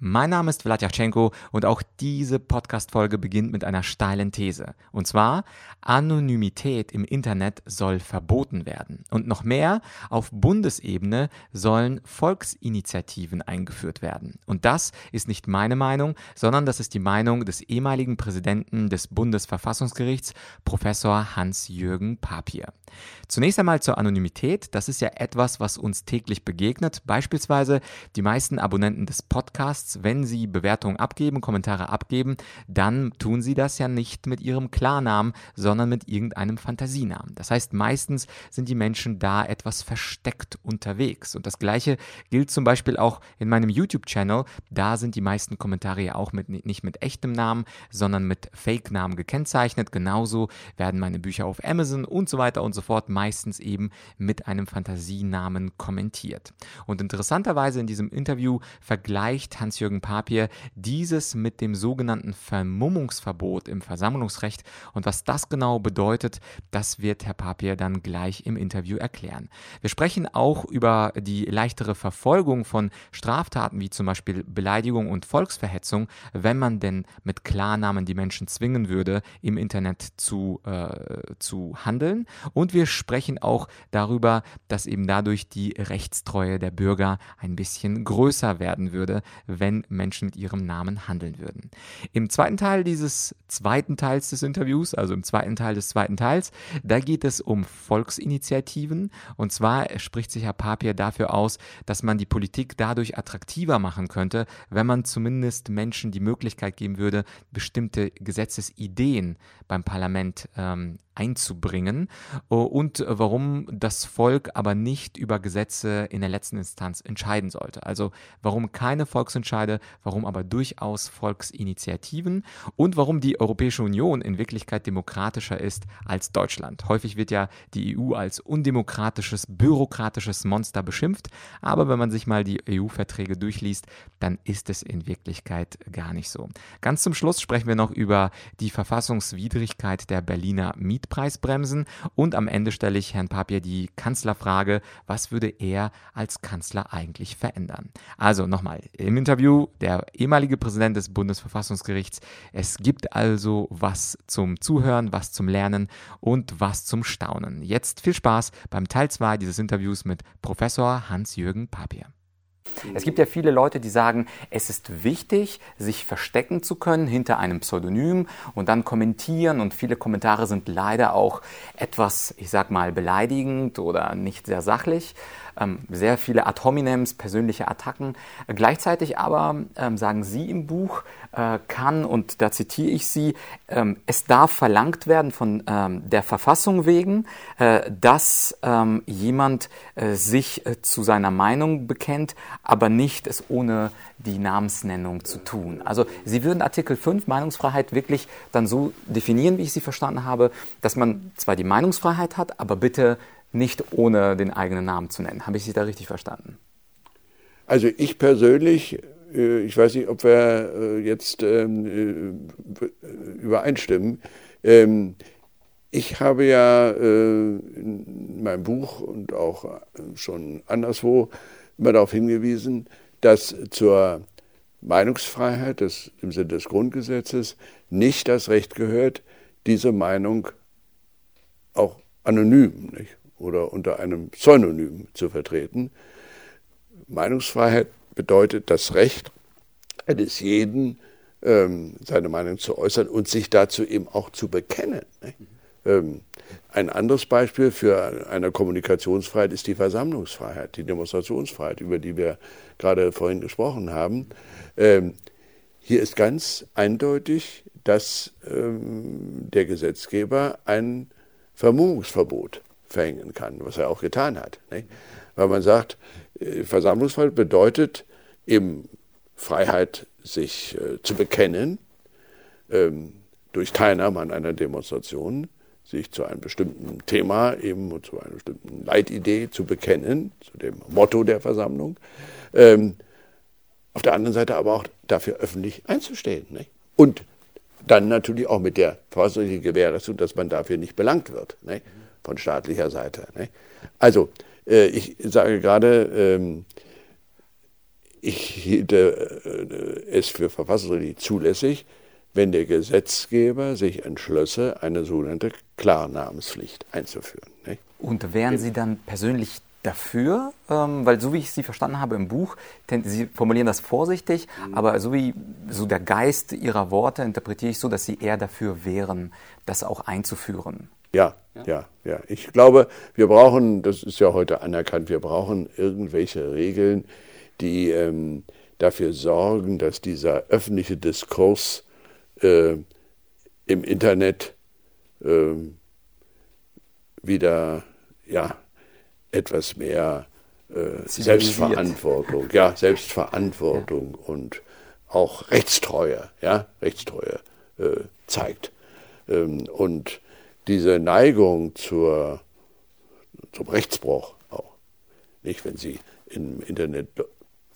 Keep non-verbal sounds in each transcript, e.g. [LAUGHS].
Mein Name ist Vladyachenko und auch diese Podcast-Folge beginnt mit einer steilen These. Und zwar, Anonymität im Internet soll verboten werden. Und noch mehr, auf Bundesebene sollen Volksinitiativen eingeführt werden. Und das ist nicht meine Meinung, sondern das ist die Meinung des ehemaligen Präsidenten des Bundesverfassungsgerichts, Professor Hans-Jürgen Papier. Zunächst einmal zur Anonymität. Das ist ja etwas, was uns täglich begegnet. Beispielsweise die meisten Abonnenten des Podcasts Podcasts, wenn Sie Bewertungen abgeben, Kommentare abgeben, dann tun Sie das ja nicht mit Ihrem Klarnamen, sondern mit irgendeinem Fantasienamen. Das heißt, meistens sind die Menschen da etwas versteckt unterwegs. Und das Gleiche gilt zum Beispiel auch in meinem YouTube-Channel. Da sind die meisten Kommentare ja auch mit, nicht mit echtem Namen, sondern mit Fake-Namen gekennzeichnet. Genauso werden meine Bücher auf Amazon und so weiter und so fort meistens eben mit einem Fantasienamen kommentiert. Und interessanterweise in diesem Interview vergleicht Hans Hans-Jürgen Papier dieses mit dem sogenannten Vermummungsverbot im Versammlungsrecht. Und was das genau bedeutet, das wird Herr Papier dann gleich im Interview erklären. Wir sprechen auch über die leichtere Verfolgung von Straftaten wie zum Beispiel Beleidigung und Volksverhetzung, wenn man denn mit Klarnamen die Menschen zwingen würde, im Internet zu, äh, zu handeln. Und wir sprechen auch darüber, dass eben dadurch die Rechtstreue der Bürger ein bisschen größer werden würde, wenn wenn Menschen mit ihrem Namen handeln würden. Im zweiten Teil dieses zweiten Teils des Interviews, also im zweiten Teil des zweiten Teils, da geht es um Volksinitiativen. Und zwar spricht sich Herr Papier dafür aus, dass man die Politik dadurch attraktiver machen könnte, wenn man zumindest Menschen die Möglichkeit geben würde, bestimmte Gesetzesideen beim Parlament ähm, einzubringen und warum das Volk aber nicht über Gesetze in der letzten Instanz entscheiden sollte. Also warum keine Volksentscheide, warum aber durchaus Volksinitiativen und warum die Europäische Union in Wirklichkeit demokratischer ist als Deutschland. Häufig wird ja die EU als undemokratisches, bürokratisches Monster beschimpft, aber wenn man sich mal die EU-Verträge durchliest, dann ist es in Wirklichkeit gar nicht so. Ganz zum Schluss sprechen wir noch über die Verfassungswidrigkeit der Berliner Miet Mietpreisbremsen und am Ende stelle ich Herrn Papier die Kanzlerfrage, was würde er als Kanzler eigentlich verändern? Also nochmal, im Interview der ehemalige Präsident des Bundesverfassungsgerichts, es gibt also was zum Zuhören, was zum Lernen und was zum Staunen. Jetzt viel Spaß beim Teil 2 dieses Interviews mit Professor Hans-Jürgen Papier. Es gibt ja viele Leute, die sagen, es ist wichtig, sich verstecken zu können hinter einem Pseudonym und dann kommentieren. Und viele Kommentare sind leider auch etwas, ich sag mal, beleidigend oder nicht sehr sachlich ähm, sehr viele Ad hominems, persönliche Attacken. Gleichzeitig aber ähm, sagen Sie im Buch, äh, kann, und da zitiere ich Sie, ähm, es darf verlangt werden von ähm, der Verfassung wegen, äh, dass ähm, jemand äh, sich äh, zu seiner Meinung bekennt, aber nicht es ohne die Namensnennung zu tun. Also Sie würden Artikel 5 Meinungsfreiheit wirklich dann so definieren, wie ich Sie verstanden habe, dass man zwar die Meinungsfreiheit hat, aber bitte nicht ohne den eigenen Namen zu nennen. Habe ich Sie da richtig verstanden? Also ich persönlich, äh, ich weiß nicht, ob wir äh, jetzt ähm, äh, übereinstimmen. Ähm, ich habe ja in meinem Buch und auch schon anderswo immer darauf hingewiesen, dass zur Meinungsfreiheit des, im Sinne des Grundgesetzes nicht das Recht gehört, diese Meinung auch anonym nicht, oder unter einem Pseudonym zu vertreten. Meinungsfreiheit bedeutet das Recht eines jeden, ähm, seine Meinung zu äußern und sich dazu eben auch zu bekennen. Ähm, ein anderes Beispiel für eine Kommunikationsfreiheit ist die Versammlungsfreiheit, die Demonstrationsfreiheit, über die wir gerade vorhin gesprochen haben. Ähm, hier ist ganz eindeutig, dass ähm, der Gesetzgeber ein Vermummungsverbot verhängen kann, was er auch getan hat. Nicht? Weil man sagt, äh, Versammlungsfreiheit bedeutet eben Freiheit, sich äh, zu bekennen, ähm, durch Teilnahme an einer Demonstration, sich zu einem bestimmten Thema, eben zu einer bestimmten Leitidee zu bekennen, zu dem Motto der Versammlung. Ähm, auf der anderen Seite aber auch dafür öffentlich einzustehen. Nicht? Und dann natürlich auch mit der verfassungsrechtlichen Gewährleistung, dass man dafür nicht belangt wird. Nicht? Von staatlicher Seite. Ne? Also, äh, ich sage gerade, ähm, ich hielte äh, es für verfassungsrechtlich zulässig, wenn der Gesetzgeber sich entschlösse, eine sogenannte Klarnamenspflicht einzuführen. Ne? Und wären Sie dann persönlich dafür, ähm, weil so wie ich Sie verstanden habe im Buch, Sie formulieren das vorsichtig, mhm. aber so wie so der Geist Ihrer Worte interpretiere ich so, dass Sie eher dafür wären, das auch einzuführen. Ja, ja, ja, ja. Ich glaube, wir brauchen, das ist ja heute anerkannt, wir brauchen irgendwelche Regeln, die ähm, dafür sorgen, dass dieser öffentliche Diskurs äh, im Internet äh, wieder ja, etwas mehr äh, Selbstverantwortung, ja, [LAUGHS] Selbstverantwortung ja. und auch Rechtstreue, ja, Rechtstreue äh, zeigt. Ähm, und diese Neigung zur, zum Rechtsbruch auch, nicht, wenn Sie im Internet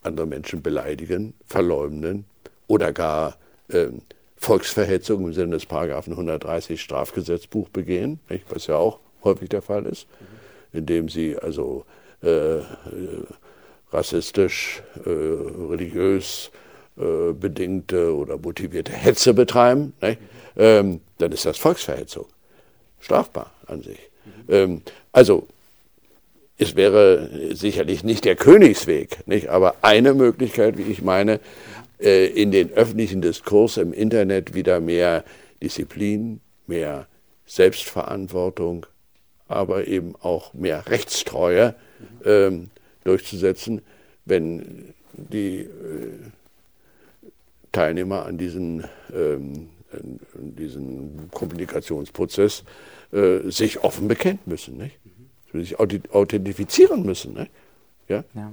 andere Menschen beleidigen, verleumden oder gar ähm, Volksverhetzung im Sinne des Paragraphen 130 Strafgesetzbuch begehen, nicht, was ja auch häufig der Fall ist, mhm. indem sie also äh, äh, rassistisch, äh, religiös äh, bedingte oder motivierte Hetze betreiben, mhm. ähm, dann ist das Volksverhetzung strafbar an sich. Ähm, also es wäre sicherlich nicht der Königsweg, nicht? aber eine Möglichkeit, wie ich meine, äh, in den öffentlichen Diskurs im Internet wieder mehr Disziplin, mehr Selbstverantwortung, aber eben auch mehr Rechtstreue ähm, durchzusetzen, wenn die äh, Teilnehmer an diesen, ähm, diesen Kommunikationsprozess äh, sich offen bekennen müssen, nicht? sich authentifizieren müssen. Nicht? Ja? ja?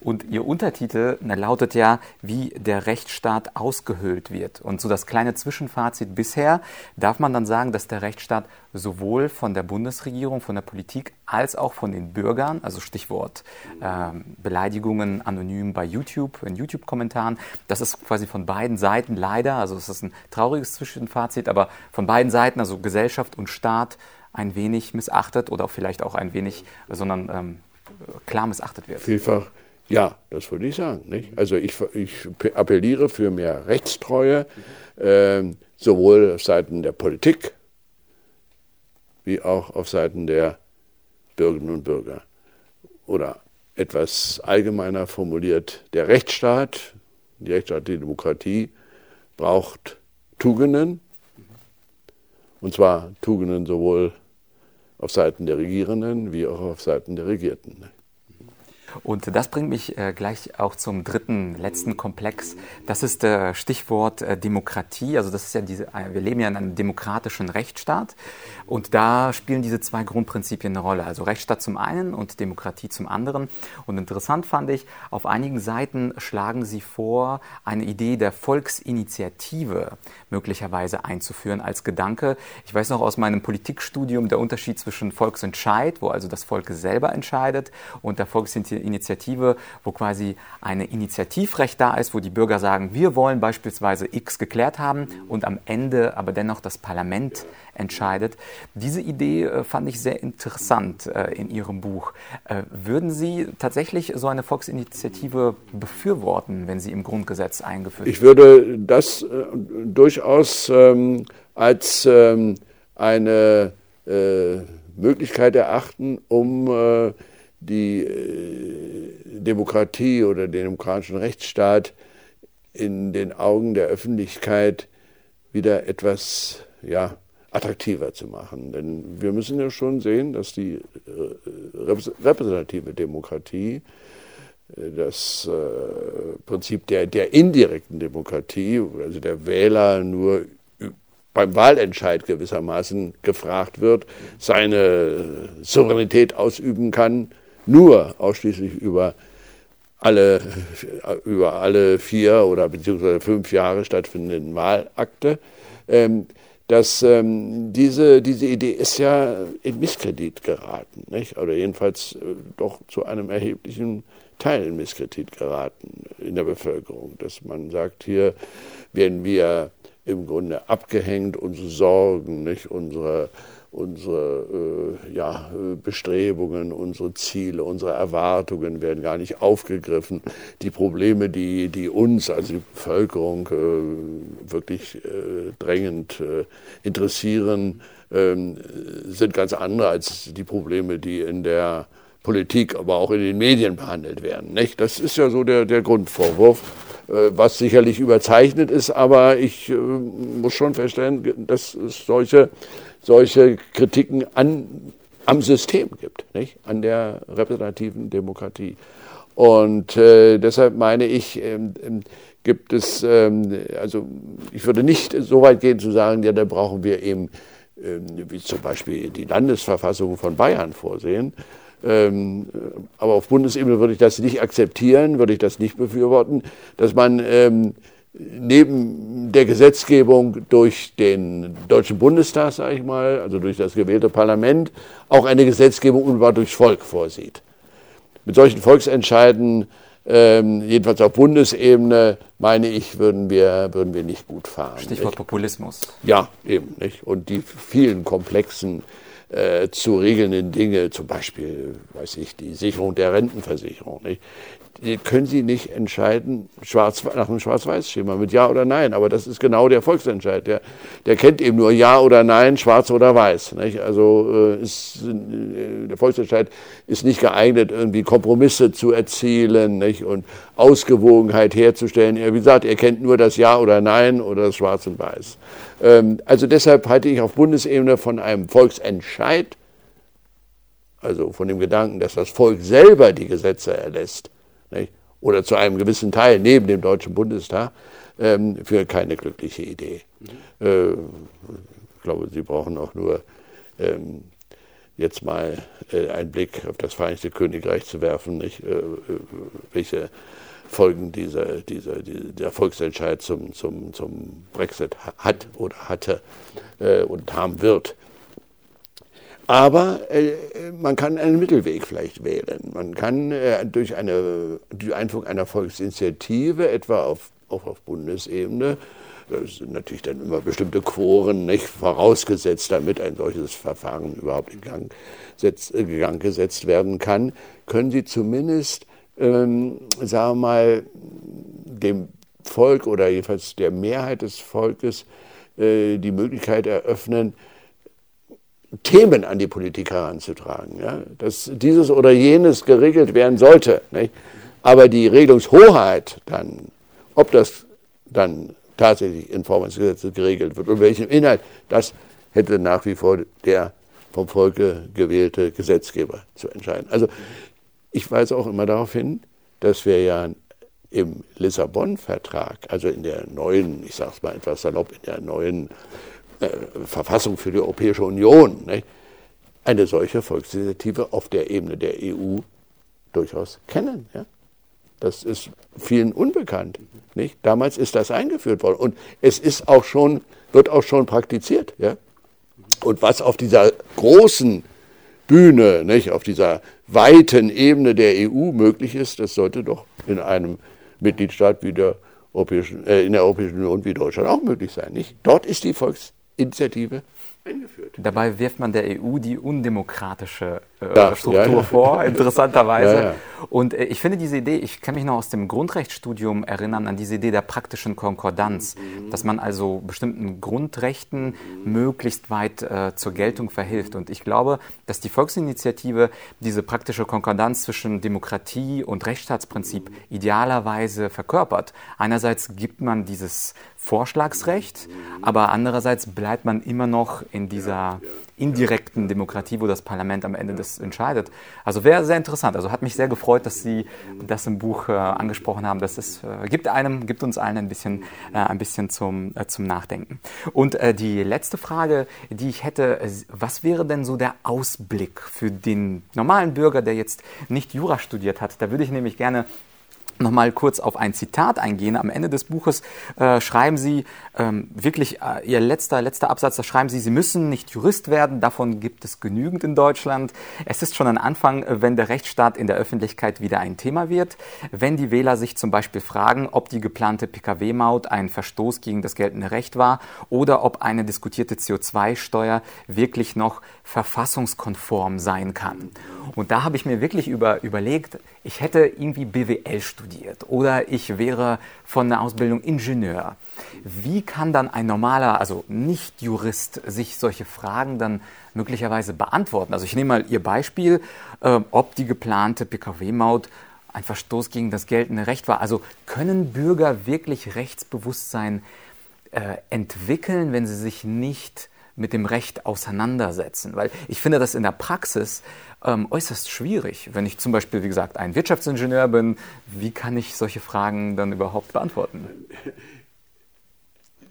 Und Ihr Untertitel lautet ja, wie der Rechtsstaat ausgehöhlt wird. Und so das kleine Zwischenfazit bisher, darf man dann sagen, dass der Rechtsstaat sowohl von der Bundesregierung, von der Politik, als auch von den Bürgern, also Stichwort äh, Beleidigungen anonym bei YouTube, in YouTube-Kommentaren, das ist quasi von beiden Seiten leider, also es ist ein trauriges Zwischenfazit, aber von beiden Seiten, also Gesellschaft und Staat, ein wenig missachtet oder vielleicht auch ein wenig, sondern ähm, klar missachtet wird. Vielfach, ja, das würde ich sagen. Nicht? Also ich, ich appelliere für mehr Rechtstreue, äh, sowohl auf Seiten der Politik wie auch auf Seiten der Bürgerinnen und Bürger. Oder etwas allgemeiner formuliert, der Rechtsstaat, die rechtsstaatliche Demokratie braucht Tugenden, und zwar Tugenden sowohl auf Seiten der Regierenden wie auch auf Seiten der Regierten. Und das bringt mich äh, gleich auch zum dritten, letzten Komplex. Das ist äh, Stichwort äh, Demokratie. Also das ist ja diese, wir leben ja in einem demokratischen Rechtsstaat. Und da spielen diese zwei Grundprinzipien eine Rolle. Also Rechtsstaat zum einen und Demokratie zum anderen. Und interessant fand ich, auf einigen Seiten schlagen sie vor, eine Idee der Volksinitiative möglicherweise einzuführen als Gedanke. Ich weiß noch aus meinem Politikstudium der Unterschied zwischen Volksentscheid, wo also das Volk selber entscheidet, und der Volksinitiative Initiative, wo quasi ein Initiativrecht da ist, wo die Bürger sagen, wir wollen beispielsweise X geklärt haben und am Ende aber dennoch das Parlament entscheidet. Diese Idee äh, fand ich sehr interessant äh, in Ihrem Buch. Äh, würden Sie tatsächlich so eine Volksinitiative befürworten, wenn sie im Grundgesetz eingeführt wird? Ich würde das durchaus ähm, als ähm, eine Möglichkeit erachten, um die äh, Demokratie oder den demokratischen Rechtsstaat in den Augen der Öffentlichkeit wieder etwas ja, attraktiver zu machen. Denn wir müssen ja schon sehen, dass die äh, repräsentative Demokratie, äh, das Prinzip der, der indirekten Demokratie, also der Wähler nur beim Wahlentscheid gewissermaßen gefragt wird, seine Souveränität ausüben kann nur ausschließlich über alle, über alle vier oder beziehungsweise fünf Jahre stattfindenden Wahlakte. Ähm, dass ähm, diese, diese Idee ist ja in Misskredit geraten, nicht? oder jedenfalls äh, doch zu einem erheblichen Teil in Misskredit geraten in der Bevölkerung, dass man sagt, hier werden wir im Grunde abgehängt, unsere Sorgen, nicht unsere unsere äh, ja, Bestrebungen, unsere Ziele, unsere Erwartungen werden gar nicht aufgegriffen. Die Probleme, die, die uns, also die Bevölkerung, äh, wirklich äh, drängend äh, interessieren, ähm, sind ganz andere als die Probleme, die in der Politik, aber auch in den Medien behandelt werden. Nicht? Das ist ja so der, der Grundvorwurf, äh, was sicherlich überzeichnet ist, aber ich äh, muss schon feststellen, dass es solche solche Kritiken an, am System gibt, nicht? an der repräsentativen Demokratie. Und äh, deshalb meine ich, ähm, ähm, gibt es, ähm, also ich würde nicht so weit gehen zu sagen, ja, da brauchen wir eben, ähm, wie zum Beispiel die Landesverfassung von Bayern vorsehen. Ähm, aber auf Bundesebene würde ich das nicht akzeptieren, würde ich das nicht befürworten, dass man ähm, neben der Gesetzgebung durch den Deutschen Bundestag, sage ich mal, also durch das gewählte Parlament, auch eine Gesetzgebung unmittelbar durchs Volk vorsieht. Mit solchen Volksentscheiden, ähm, jedenfalls auf Bundesebene, meine ich, würden wir, würden wir nicht gut fahren. Stichwort nicht? Populismus. Ja, eben. Nicht? Und die vielen komplexen äh, zu regelnden Dinge, zum Beispiel, weiß ich, die Sicherung der Rentenversicherung, nicht? Können Sie nicht entscheiden schwarz, nach einem Schwarz-Weiß-Schema mit Ja oder Nein. Aber das ist genau der Volksentscheid. Der, der kennt eben nur Ja oder Nein, Schwarz oder Weiß. Nicht? Also äh, ist, äh, der Volksentscheid ist nicht geeignet, irgendwie Kompromisse zu erzielen nicht? und Ausgewogenheit herzustellen. Er, wie gesagt, er kennt nur das Ja oder Nein oder das Schwarz und Weiß. Ähm, also deshalb halte ich auf Bundesebene von einem Volksentscheid, also von dem Gedanken, dass das Volk selber die Gesetze erlässt, nicht? oder zu einem gewissen Teil neben dem Deutschen Bundestag, ähm, für keine glückliche Idee. Mhm. Äh, ich glaube, Sie brauchen auch nur ähm, jetzt mal äh, einen Blick auf das Vereinigte Königreich zu werfen, nicht? Äh, äh welche Folgen dieser, dieser, dieser Volksentscheid zum, zum, zum Brexit hat oder hatte äh, und haben wird. Aber äh, man kann einen Mittelweg vielleicht wählen. Man kann äh, durch eine, die Einführung einer Volksinitiative, etwa auf, auch auf Bundesebene, das sind natürlich dann immer bestimmte Quoren nicht vorausgesetzt, damit ein solches Verfahren überhaupt in Gang, setz, in Gang gesetzt werden kann, können Sie zumindest, ähm, sagen wir mal, dem Volk oder jedenfalls der Mehrheit des Volkes äh, die Möglichkeit eröffnen, Themen an die Politik heranzutragen. Ja? Dass dieses oder jenes geregelt werden sollte. Nicht? Aber die Regelungshoheit dann, ob das dann tatsächlich in Form eines Gesetzes geregelt wird und welchem Inhalt, das hätte nach wie vor der vom Volke gewählte Gesetzgeber zu entscheiden. Also ich weise auch immer darauf hin, dass wir ja im Lissabon-Vertrag, also in der neuen, ich sage es mal etwas salopp, in der neuen äh, Verfassung für die Europäische Union, nicht? eine solche Volksinitiative auf der Ebene der EU durchaus kennen. Ja? Das ist vielen unbekannt. Nicht? Damals ist das eingeführt worden und es ist auch schon, wird auch schon praktiziert. Ja? Und was auf dieser großen Bühne, nicht, auf dieser weiten Ebene der EU möglich ist, das sollte doch in einem Mitgliedstaat wie der Europäischen, äh, in der Europäischen Union wie Deutschland auch möglich sein. Nicht? Dort ist die Volks Initiative eingeführt. Dabei wirft man der EU die undemokratische ja, Struktur ja, ja. vor, [LAUGHS] interessanterweise. Und äh, ich finde diese Idee, ich kann mich noch aus dem Grundrechtsstudium erinnern an diese Idee der praktischen Konkordanz, mhm. dass man also bestimmten Grundrechten mhm. möglichst weit äh, zur Geltung verhilft. Und ich glaube, dass die Volksinitiative diese praktische Konkordanz zwischen Demokratie und Rechtsstaatsprinzip idealerweise verkörpert. Einerseits gibt man dieses Vorschlagsrecht, aber andererseits bleibt man immer noch in dieser indirekten Demokratie, wo das Parlament am Ende das entscheidet. Also wäre sehr interessant. Also hat mich sehr gefreut, dass Sie das im Buch äh, angesprochen haben. Das ist, äh, gibt einem, gibt uns allen ein bisschen, äh, ein bisschen zum, äh, zum Nachdenken. Und äh, die letzte Frage, die ich hätte, was wäre denn so der Ausblick für den normalen Bürger, der jetzt nicht Jura studiert hat? Da würde ich nämlich gerne nochmal kurz auf ein Zitat eingehen. Am Ende des Buches äh, schreiben Sie ähm, wirklich, äh, Ihr letzter, letzter Absatz, da schreiben Sie, Sie müssen nicht Jurist werden, davon gibt es genügend in Deutschland. Es ist schon ein Anfang, wenn der Rechtsstaat in der Öffentlichkeit wieder ein Thema wird. Wenn die Wähler sich zum Beispiel fragen, ob die geplante Pkw-Maut ein Verstoß gegen das geltende Recht war oder ob eine diskutierte CO2-Steuer wirklich noch verfassungskonform sein kann. Und da habe ich mir wirklich über, überlegt, ich hätte irgendwie BWL studiert oder ich wäre von der Ausbildung Ingenieur. Wie kann dann ein normaler, also nicht Jurist, sich solche Fragen dann möglicherweise beantworten? Also ich nehme mal Ihr Beispiel, äh, ob die geplante Pkw-Maut ein Verstoß gegen das geltende Recht war. Also können Bürger wirklich Rechtsbewusstsein äh, entwickeln, wenn sie sich nicht mit dem Recht auseinandersetzen? Weil ich finde das in der Praxis ähm, äußerst schwierig. Wenn ich zum Beispiel, wie gesagt, ein Wirtschaftsingenieur bin, wie kann ich solche Fragen dann überhaupt beantworten?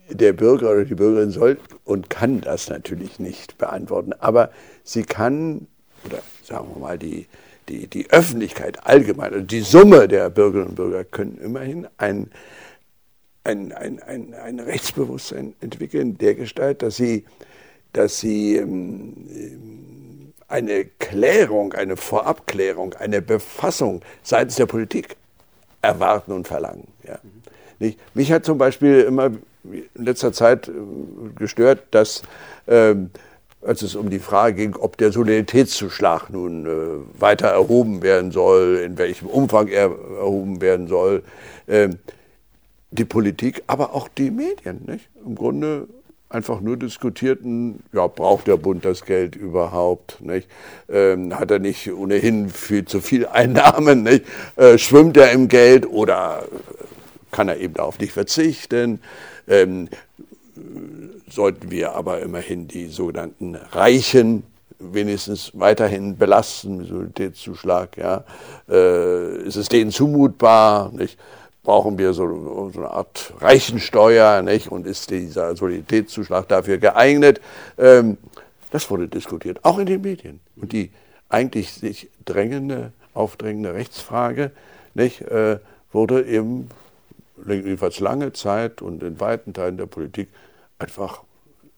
Der Bürger oder die Bürgerin soll und kann das natürlich nicht beantworten, aber sie kann, oder sagen wir mal, die, die, die Öffentlichkeit allgemein, also die Summe der Bürgerinnen und Bürger können immerhin ein, ein, ein, ein, ein Rechtsbewusstsein entwickeln, der Gestalt, dass sie, dass sie ähm, eine Klärung, eine Vorabklärung, eine Befassung seitens der Politik erwarten und verlangen. Ja. Nicht? Mich hat zum Beispiel immer in letzter Zeit äh, gestört, dass ähm, als es um die Frage ging, ob der Solidaritätszuschlag nun äh, weiter erhoben werden soll, in welchem Umfang er erhoben werden soll, äh, die Politik, aber auch die Medien, nicht? im Grunde einfach nur diskutierten, ja, braucht der Bund das Geld überhaupt? Nicht? Ähm, hat er nicht ohnehin viel zu viel Einnahmen? Nicht? Äh, schwimmt er im Geld oder kann er eben darauf nicht verzichten? Ähm, sollten wir aber immerhin die sogenannten Reichen wenigstens weiterhin belasten, Solidaritätszuschlag, ja, äh, ist es denen zumutbar, nicht? Brauchen wir so, so, eine Art Reichensteuer, nicht? und ist dieser Solidaritätszuschlag dafür geeignet? Ähm, das wurde diskutiert, auch in den Medien. Und die eigentlich sich drängende, aufdrängende Rechtsfrage nicht, äh, wurde eben jedenfalls lange Zeit und in weiten Teilen der Politik einfach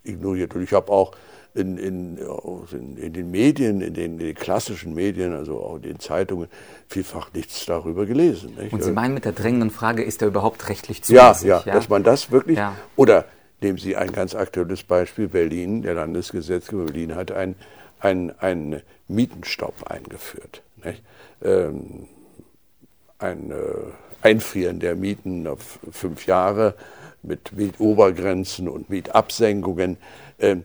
ignoriert. Und ich habe auch in, in, in, den Medien, in den, in den, klassischen Medien, also auch in den Zeitungen, vielfach nichts darüber gelesen. Nicht? Und Sie meinen mit der drängenden Frage, ist er überhaupt rechtlich zulässig? Ja, ja, ja, dass man das wirklich, ja. oder nehmen Sie ein ganz aktuelles Beispiel, Berlin, der Landesgesetzgeber Berlin hat einen ein Mietenstopp eingeführt. Ähm, ein äh, Einfrieren der Mieten auf fünf Jahre mit Mietobergrenzen und Mietabsenkungen. Ähm,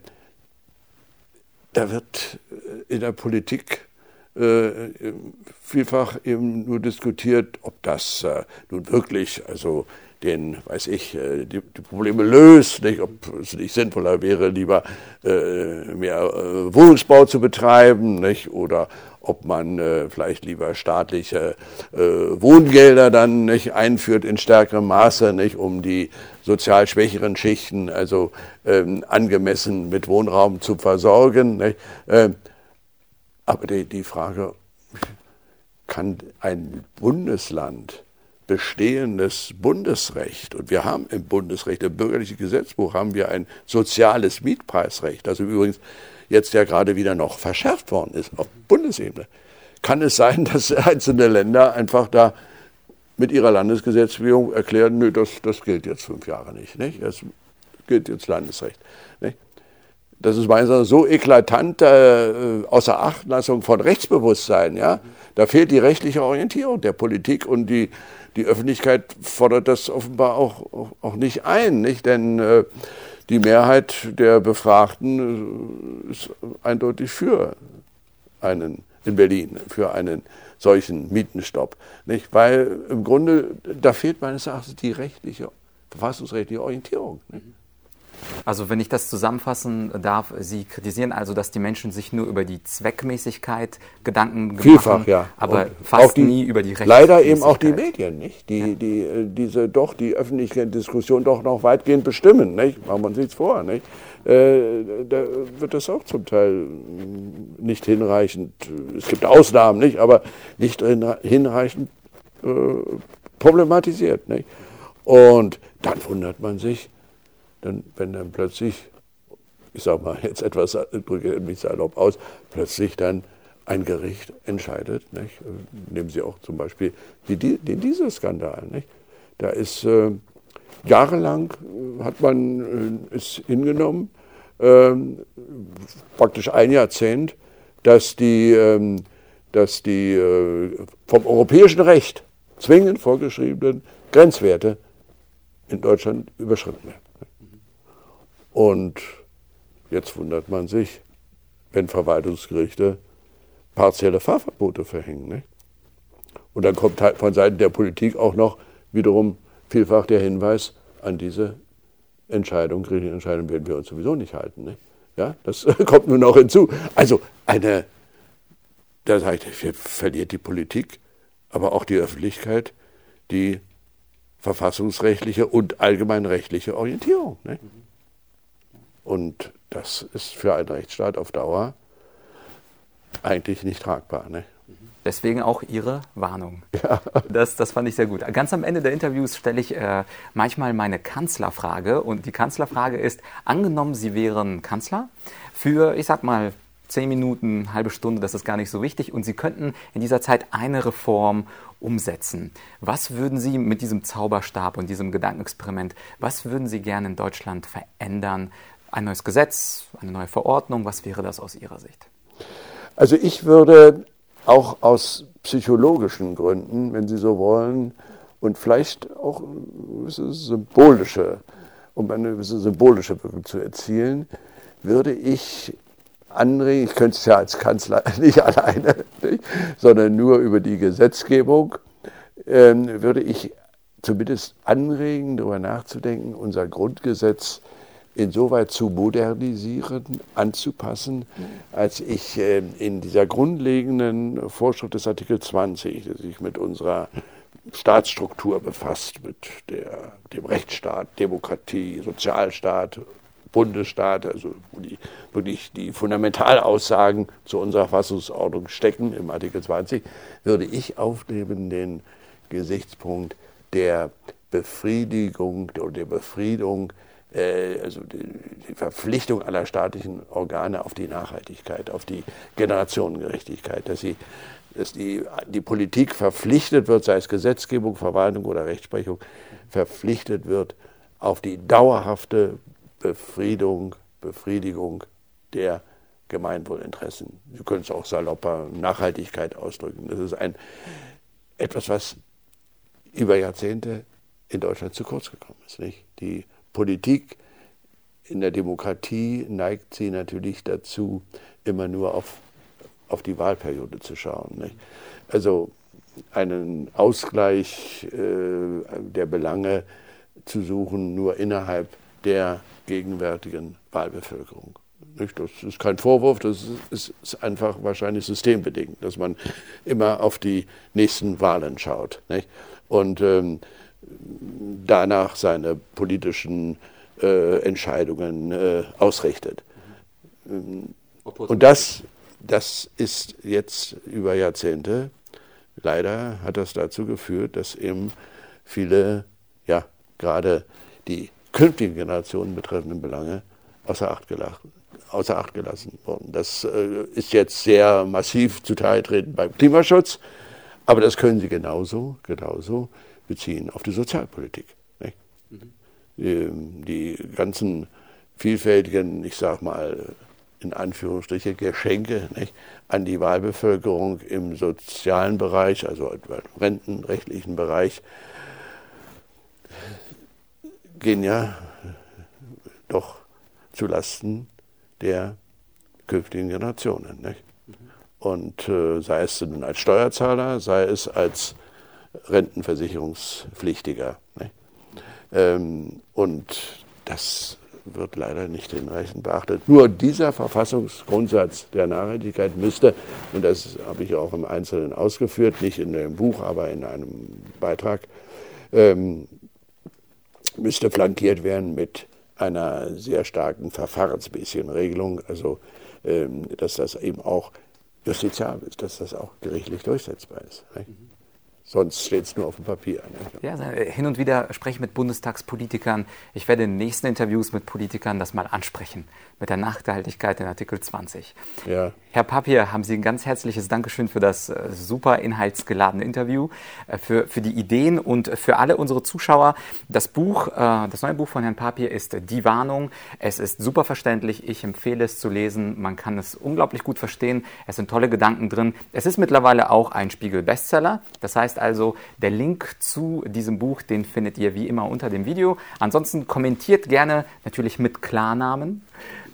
da wird äh, in der Politik äh, vielfach eben nur diskutiert, ob das äh, nun wirklich, also den, weiß ich, die, die, Probleme löst, nicht, ob es nicht sinnvoller wäre, lieber äh, mehr äh, Wohnungsbau zu betreiben, nicht, oder ob man äh, vielleicht lieber staatliche äh, Wohngelder dann nicht einführt in stärkerem Maße, nicht, um die sozial schwächeren Schichten also ähm, angemessen mit Wohnraum zu versorgen. Äh, aber die, die Frage, kann ein Bundesland bestehendes Bundesrecht, und wir haben im Bundesrecht, im bürgerlichen Gesetzbuch haben wir ein soziales Mietpreisrecht, das übrigens jetzt ja gerade wieder noch verschärft worden ist auf Bundesebene, kann es sein, [LAUGHS] dass einzelne Länder einfach da mit ihrer Landesgesetzgebung erklären, nö, das, das gilt jetzt fünf Jahre nicht, nicht? Das gilt jetzt Landesrecht. Nicht? Das ist meines Erachtens so eklatante äh, Außerachtlassung von Rechtsbewusstsein. Ja? Da fehlt die rechtliche Orientierung der Politik und die, die Öffentlichkeit fordert das offenbar auch, auch, auch nicht ein. Nicht? Denn äh, die Mehrheit der Befragten äh, ist eindeutig für einen in Berlin, für einen solchen Mietenstopp. Nicht? Weil im Grunde, da fehlt meines Erachtens die rechtliche, verfassungsrechtliche Orientierung. Nicht? Also wenn ich das zusammenfassen darf, Sie kritisieren also, dass die Menschen sich nur über die Zweckmäßigkeit Gedanken Vielfach, machen, ja. aber Und fast die, nie über die Rechtsmäßigkeit. Leider eben auch die Medien, nicht? Die, ja. die, äh, diese doch die öffentliche Diskussion doch noch weitgehend bestimmen, nicht? Machen wir uns nichts vor, nicht? Äh, da wird das auch zum Teil nicht hinreichend, es gibt Ausnahmen, nicht, aber nicht hinreichend äh, problematisiert. Nicht? Und dann wundert man sich, dann, wenn dann plötzlich, ich sage mal jetzt etwas, drücke mich salopp aus, plötzlich dann ein Gericht entscheidet. Nicht? Nehmen Sie auch zum Beispiel die, den Dieselskandal. Nicht? Da ist äh, jahrelang äh, hat man äh, es hingenommen, äh, praktisch ein Jahrzehnt, dass die, ähm, dass die äh, vom europäischen Recht zwingend vorgeschriebenen Grenzwerte in Deutschland überschritten werden. Und jetzt wundert man sich, wenn Verwaltungsgerichte partielle Fahrverbote verhängen. Nicht? Und dann kommt halt von Seiten der Politik auch noch wiederum vielfach der Hinweis an diese Entscheidung, gerichtliche Entscheidung werden wir uns sowieso nicht halten. Nicht? Ja, das [LAUGHS] kommt nun noch hinzu. Also eine, da sage ich, verliert die Politik, aber auch die Öffentlichkeit die verfassungsrechtliche und allgemeinrechtliche Orientierung. Nicht? Und das ist für einen Rechtsstaat auf Dauer eigentlich nicht tragbar. Ne? Deswegen auch Ihre Warnung. Ja. [LAUGHS] Das, das fand ich sehr gut. Ganz am Ende der Interviews stelle ich äh, manchmal meine Kanzlerfrage. Und die Kanzlerfrage ist, angenommen, Sie wären Kanzler für, ich sag mal, zehn Minuten, halbe Stunde, das ist gar nicht so wichtig. Und Sie könnten in dieser Zeit eine Reform umsetzen. Was würden Sie mit diesem Zauberstab und diesem Gedankenexperiment, was würden Sie gerne in Deutschland verändern? Ein neues Gesetz, eine neue Verordnung, was wäre das aus Ihrer Sicht? Also ich würde auch aus psychologischen Gründen, wenn Sie so wollen, und vielleicht auch eine symbolische, um eine gewisse symbolische Wirkung zu erzielen, würde ich anregen, ich könnte es ja als Kanzler [LAUGHS] nicht alleine, nicht, sondern nur über die Gesetzgebung, ähm, würde ich zumindest anregen, darüber nachzudenken, unser Grundgesetz insoweit zu modernisieren, anzupassen, als ich äh, in dieser grundlegenden Vorschrift des Artikel 20, der sich mit unserer Staatsstruktur befasst, mit der, dem Rechtsstaat, Demokratie, Sozialstaat, Bundesstaat, also wo die, wirklich die Fundamentalaussagen zu unserer Fassungsordnung stecken im Artikel 20, würde ich aufnehmen den Gesichtspunkt der Befriedigung oder der Befriedung also die, die, Verpflichtung aller staatlichen Organe auf die Nachhaltigkeit, auf die Generationengerechtigkeit, dass, sie, dass die, die Politik verpflichtet wird, sei es Gesetzgebung, Verwaltung oder Rechtsprechung, verpflichtet wird auf die dauerhafte Befriedung, Befriedigung der Gemeinwohlinteressen. Sie können es auch salopper Nachhaltigkeit ausdrücken. Das ist ein, etwas, was über Jahrzehnte in Deutschland zu kurz gekommen ist. Nicht? Die Politik in der Demokratie neigt sie natürlich dazu, immer nur auf, auf die Wahlperiode zu schauen. Nicht? Also einen Ausgleich äh, der Belange zu suchen, nur innerhalb der gegenwärtigen Wahlbevölkerung. Nicht? Das ist kein Vorwurf, das ist, ist, einfach wahrscheinlich systembedingt, dass man immer auf die nächsten Wahlen schaut. Nicht? Und ähm, danach seine politischen äh, Entscheidungen äh, ausrichtet. Und das, das ist jetzt über Jahrzehnte, leider hat das dazu geführt, dass eben viele, ja, gerade die künftigen Generationen betreffenden Belange außer Acht, gelassen, außer Acht gelassen wurden. Das äh, ist jetzt sehr massiv zutage treten beim Klimaschutz, aber das können Sie genauso, genauso beziehen auf die Sozialpolitik. Mhm. Die, ganzen vielfältigen, ich sag mal, in Anführungsstriche Geschenke nicht, an die Wahlbevölkerung im sozialen Bereich, also im rentenrechtlichen Bereich, gehen ja doch zulasten der künftigen Generationen. Nicht? Und äh, sei es nun als Steuerzahler, sei es als Rentenversicherungspflichtiger. Ähm, und das wird leider nicht hinreichend beachtet. Nur dieser Verfassungsgrundsatz der Nachhaltigkeit müsste, und das habe ich auch im Einzelnen ausgeführt, nicht in dem Buch, aber in einem Beitrag, ähm, müsste flankiert werden mit einer sehr starken Verfahrensbisschenregelung, also ähm, dass das eben auch justiziabel ist, dass das auch gerichtlich durchsetzbar ist. Mhm. Sonst steht es nur auf dem Papier. Ne? Ja, hin und wieder spreche ich mit Bundestagspolitikern. Ich werde in den nächsten Interviews mit Politikern das mal ansprechen, mit der Nachhaltigkeit in Artikel 20. Ja. Herr Papier, haben Sie ein ganz herzliches Dankeschön für das äh, super inhaltsgeladene Interview, äh, für, für die Ideen und für alle unsere Zuschauer. Das Buch, äh, das neue Buch von Herrn Papier ist Die Warnung. Es ist super verständlich. Ich empfehle es zu lesen. Man kann es unglaublich gut verstehen. Es sind tolle Gedanken drin. Es ist mittlerweile auch ein Spiegel-Bestseller. Das heißt, heißt also, der Link zu diesem Buch, den findet ihr wie immer unter dem Video. Ansonsten kommentiert gerne, natürlich mit Klarnamen,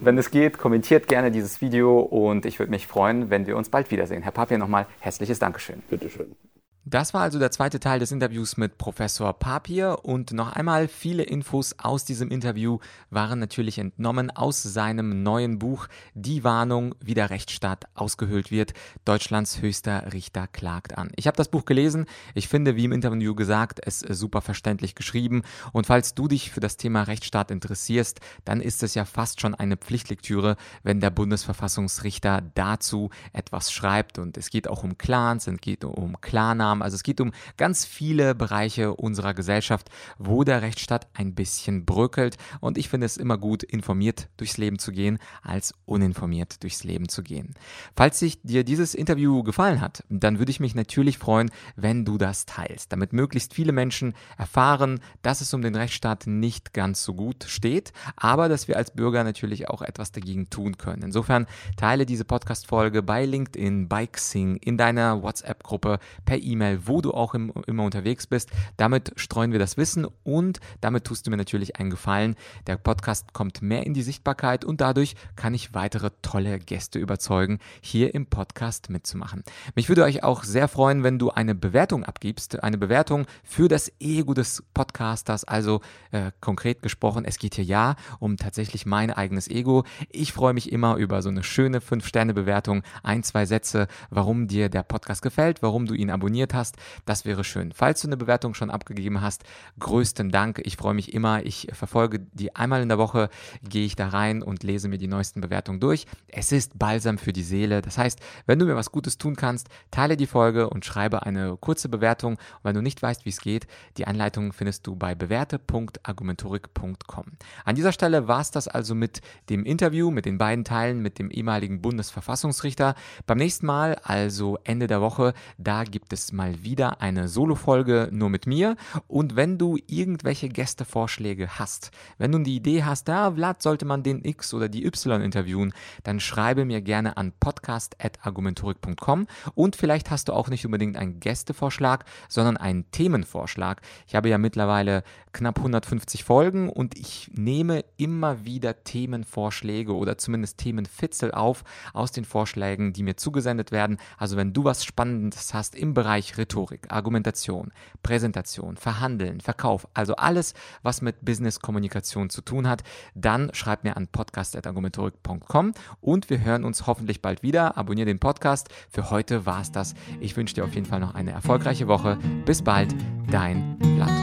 wenn es geht, kommentiert gerne dieses Video und ich würde mich freuen, wenn wir uns bald wiedersehen. Herr Papier, nochmal herzliches Dankeschön. Bitteschön. Das war also der zweite Teil des Interviews mit Professor Papier und noch einmal viele Infos aus diesem Interview waren natürlich entnommen aus seinem neuen Buch Die Warnung, wie der Rechtsstaat ausgehöhlt wird. Deutschlands höchster Richter klagt an. Ich habe das Buch gelesen. Ich finde, wie im Interview gesagt, es super verständlich geschrieben und falls du dich für das Thema Rechtsstaat interessierst, dann ist es ja fast schon eine Pflichtlektüre, wenn der Bundesverfassungsrichter dazu etwas schreibt und es geht auch um Clans, es geht um Klarnamen Maßnahmen. Also es geht um ganz viele Bereiche unserer Gesellschaft, wo der Rechtsstaat ein bisschen bröckelt. Und ich finde es immer gut, informiert durchs Leben zu gehen, als uninformiert durchs Leben zu gehen. Falls sich dir dieses Interview gefallen hat, dann würde ich mich natürlich freuen, wenn du das teilst, damit möglichst viele Menschen erfahren, dass es um den Rechtsstaat nicht ganz so gut steht, aber dass wir als Bürger natürlich auch etwas dagegen tun können. Insofern teile diese Podcast-Folge bei LinkedIn, bei Xing, in deiner WhatsApp-Gruppe, per E-Mail E-Mail, wo du auch im, immer unterwegs bist. Damit streuen wir das Wissen und damit tust du mir natürlich einen Gefallen. Der Podcast kommt mehr in die Sichtbarkeit und dadurch kann ich weitere tolle Gäste überzeugen, hier im Podcast mitzumachen. Mich würde euch auch sehr freuen, wenn du eine Bewertung abgibst, eine Bewertung für das Ego des Podcasters. Also äh, konkret gesprochen, es geht hier ja um tatsächlich mein eigenes Ego. Ich freue mich immer über so eine schöne 5-Sterne-Bewertung, ein, zwei Sätze, warum dir der Podcast gefällt, warum du ihn abonniert abonniert hast. Das wäre schön. Falls du eine Bewertung schon abgegeben hast, größten Dank. Ich freue mich immer. Ich verfolge die einmal in der Woche, gehe ich da rein und lese mir die neuesten Bewertungen durch. Es ist Balsam für die Seele. Das heißt, wenn du mir was Gutes tun kannst, teile die Folge und schreibe eine kurze Bewertung. Und wenn du nicht weißt, wie es geht, die Anleitung findest du bei bewerte.argumentorik.com. An dieser Stelle war es das also mit dem Interview, mit den beiden Teilen mit dem ehemaligen Bundesverfassungsrichter. Beim nächsten Mal, also Ende der Woche, da gibt es mal wieder eine Solo-Folge nur mit mir. Und wenn du irgendwelche Gästevorschläge hast, wenn du die Idee hast, da ja, Vlad sollte man den X oder die Y interviewen, dann schreibe mir gerne an podcast.argumentorik.com und vielleicht hast du auch nicht unbedingt einen Gästevorschlag, sondern einen Themenvorschlag. Ich habe ja mittlerweile knapp 150 Folgen und ich nehme immer wieder Themenvorschläge oder zumindest Themenfitzel auf aus den Vorschlägen, die mir zugesendet werden. Also wenn du was Spannendes hast im Bereich Rhetorik, Argumentation, Präsentation, Verhandeln, Verkauf, also alles, was mit Business-Kommunikation zu tun hat, dann schreib mir an podcast.argumentorik.com und wir hören uns hoffentlich bald wieder. Abonniere den Podcast. Für heute war es das. Ich wünsche dir auf jeden Fall noch eine erfolgreiche Woche. Bis bald, dein Vlad.